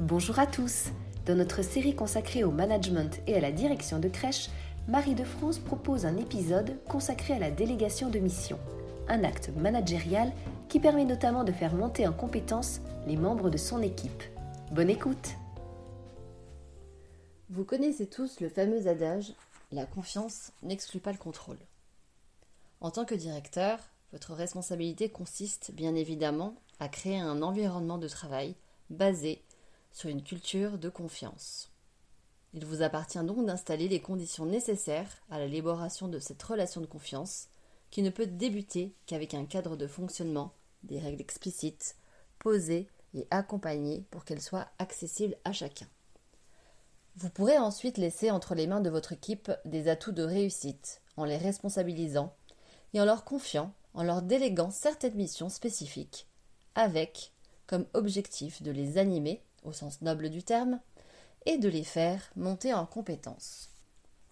Bonjour à tous Dans notre série consacrée au management et à la direction de crèche, Marie de France propose un épisode consacré à la délégation de mission, un acte managérial qui permet notamment de faire monter en compétence les membres de son équipe. Bonne écoute Vous connaissez tous le fameux adage La confiance n'exclut pas le contrôle. En tant que directeur, votre responsabilité consiste bien évidemment à créer un environnement de travail basé sur une culture de confiance. Il vous appartient donc d'installer les conditions nécessaires à l'élaboration de cette relation de confiance qui ne peut débuter qu'avec un cadre de fonctionnement, des règles explicites, posées et accompagnées pour qu'elles soient accessibles à chacun. Vous pourrez ensuite laisser entre les mains de votre équipe des atouts de réussite en les responsabilisant et en leur confiant, en leur déléguant certaines missions spécifiques, avec comme objectif de les animer, au sens noble du terme, et de les faire monter en compétences.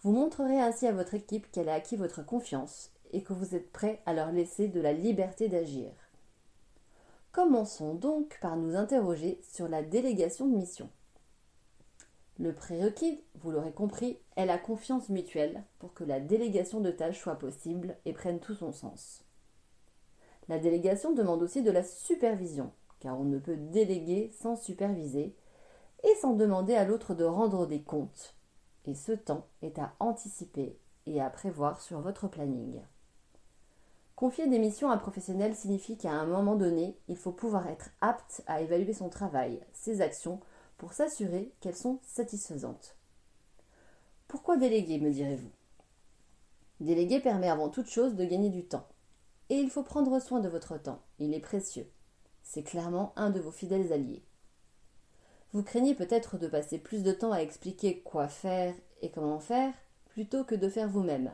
Vous montrerez ainsi à votre équipe qu'elle a acquis votre confiance et que vous êtes prêt à leur laisser de la liberté d'agir. Commençons donc par nous interroger sur la délégation de mission. Le prérequis, vous l'aurez compris, est la confiance mutuelle pour que la délégation de tâches soit possible et prenne tout son sens. La délégation demande aussi de la supervision, car on ne peut déléguer sans superviser et sans demander à l'autre de rendre des comptes. Et ce temps est à anticiper et à prévoir sur votre planning. Confier des missions à un professionnel signifie qu'à un moment donné, il faut pouvoir être apte à évaluer son travail, ses actions, pour s'assurer qu'elles sont satisfaisantes. Pourquoi déléguer, me direz-vous? Déléguer permet avant toute chose de gagner du temps. Et il faut prendre soin de votre temps, il est précieux. C'est clairement un de vos fidèles alliés. Vous craignez peut-être de passer plus de temps à expliquer quoi faire et comment faire plutôt que de faire vous-même.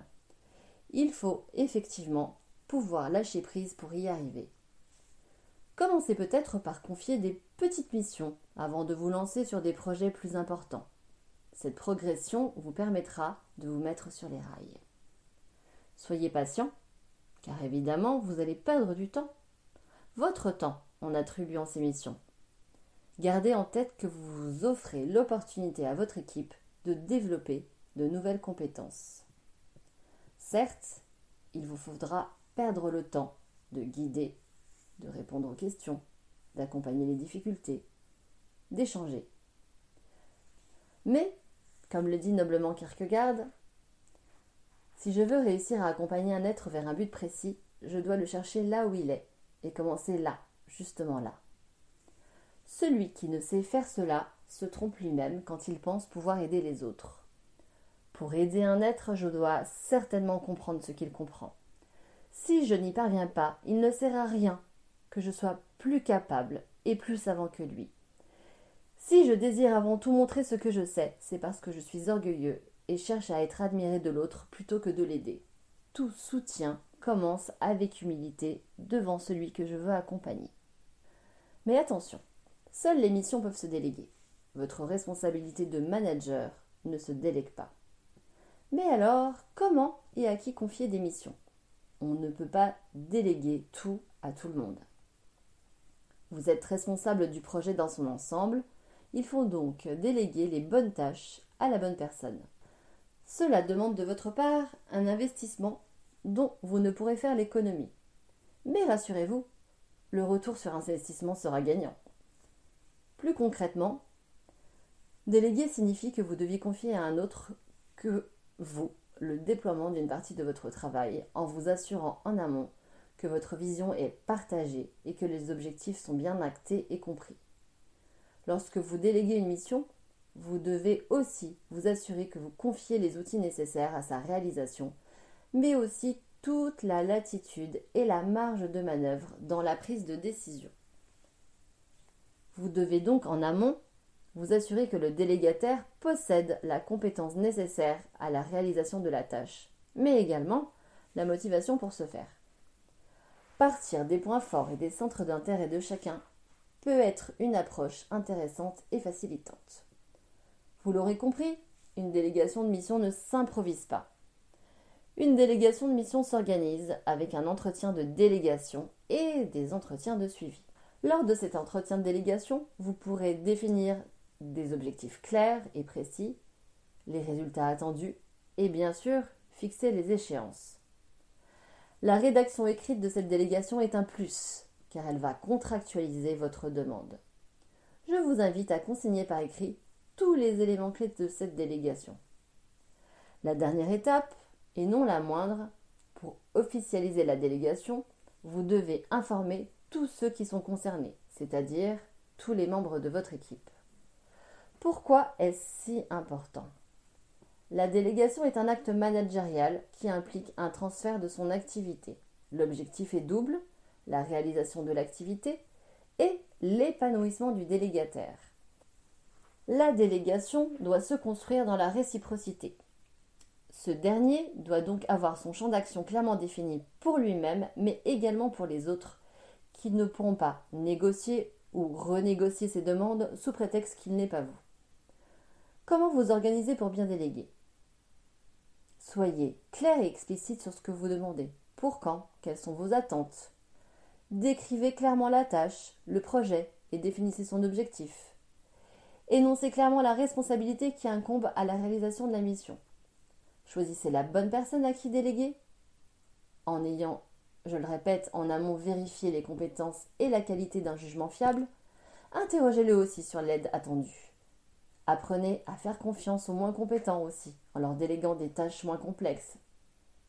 Il faut effectivement pouvoir lâcher prise pour y arriver. Commencez peut-être par confier des petites missions avant de vous lancer sur des projets plus importants. Cette progression vous permettra de vous mettre sur les rails. Soyez patient, car évidemment vous allez perdre du temps. Votre temps en attribuant ces missions. Gardez en tête que vous vous offrez l'opportunité à votre équipe de développer de nouvelles compétences. Certes, il vous faudra perdre le temps de guider de répondre aux questions, d'accompagner les difficultés, d'échanger. Mais, comme le dit noblement Kierkegaard, si je veux réussir à accompagner un être vers un but précis, je dois le chercher là où il est, et commencer là, justement là. Celui qui ne sait faire cela se trompe lui-même quand il pense pouvoir aider les autres. Pour aider un être, je dois certainement comprendre ce qu'il comprend. Si je n'y parviens pas, il ne sert à rien que je sois plus capable et plus savant que lui. Si je désire avant tout montrer ce que je sais, c'est parce que je suis orgueilleux et cherche à être admiré de l'autre plutôt que de l'aider. Tout soutien commence avec humilité devant celui que je veux accompagner. Mais attention, seules les missions peuvent se déléguer. Votre responsabilité de manager ne se délègue pas. Mais alors, comment et à qui confier des missions? On ne peut pas déléguer tout à tout le monde. Vous êtes responsable du projet dans son ensemble. Il faut donc déléguer les bonnes tâches à la bonne personne. Cela demande de votre part un investissement dont vous ne pourrez faire l'économie. Mais rassurez-vous, le retour sur investissement sera gagnant. Plus concrètement, déléguer signifie que vous deviez confier à un autre que vous le déploiement d'une partie de votre travail en vous assurant en amont que votre vision est partagée et que les objectifs sont bien actés et compris. Lorsque vous déléguez une mission, vous devez aussi vous assurer que vous confiez les outils nécessaires à sa réalisation, mais aussi toute la latitude et la marge de manœuvre dans la prise de décision. Vous devez donc en amont vous assurer que le délégataire possède la compétence nécessaire à la réalisation de la tâche, mais également la motivation pour ce faire. Partir des points forts et des centres d'intérêt de chacun peut être une approche intéressante et facilitante. Vous l'aurez compris, une délégation de mission ne s'improvise pas. Une délégation de mission s'organise avec un entretien de délégation et des entretiens de suivi. Lors de cet entretien de délégation, vous pourrez définir des objectifs clairs et précis, les résultats attendus et bien sûr fixer les échéances. La rédaction écrite de cette délégation est un plus, car elle va contractualiser votre demande. Je vous invite à consigner par écrit tous les éléments clés de cette délégation. La dernière étape, et non la moindre, pour officialiser la délégation, vous devez informer tous ceux qui sont concernés, c'est-à-dire tous les membres de votre équipe. Pourquoi est-ce si important? La délégation est un acte managérial qui implique un transfert de son activité. L'objectif est double, la réalisation de l'activité et l'épanouissement du délégataire. La délégation doit se construire dans la réciprocité. Ce dernier doit donc avoir son champ d'action clairement défini pour lui-même, mais également pour les autres, qui ne pourront pas négocier ou renégocier ses demandes sous prétexte qu'il n'est pas vous. Comment vous organiser pour bien déléguer? Soyez clair et explicite sur ce que vous demandez. Pour quand? Quelles sont vos attentes? Décrivez clairement la tâche, le projet et définissez son objectif. Énoncez clairement la responsabilité qui incombe à la réalisation de la mission. Choisissez la bonne personne à qui déléguer en ayant, je le répète, en amont vérifié les compétences et la qualité d'un jugement fiable. Interrogez-le aussi sur l'aide attendue. Apprenez à faire confiance aux moins compétents aussi, en leur déléguant des tâches moins complexes.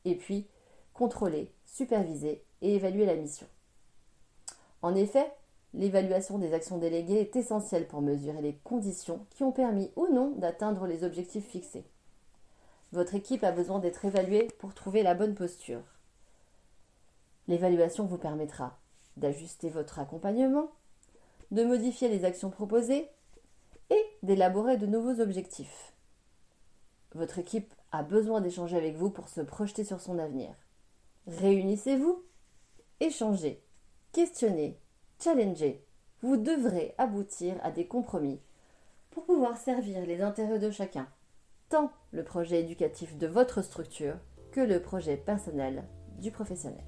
Et puis, contrôlez, supervisez et évaluez la mission. En effet, l'évaluation des actions déléguées est essentielle pour mesurer les conditions qui ont permis ou non d'atteindre les objectifs fixés. Votre équipe a besoin d'être évaluée pour trouver la bonne posture. L'évaluation vous permettra d'ajuster votre accompagnement, de modifier les actions proposées et d'élaborer de nouveaux objectifs. Votre équipe a besoin d'échanger avec vous pour se projeter sur son avenir. Réunissez-vous, échangez, questionnez, challengez. Vous devrez aboutir à des compromis pour pouvoir servir les intérêts de chacun, tant le projet éducatif de votre structure que le projet personnel du professionnel.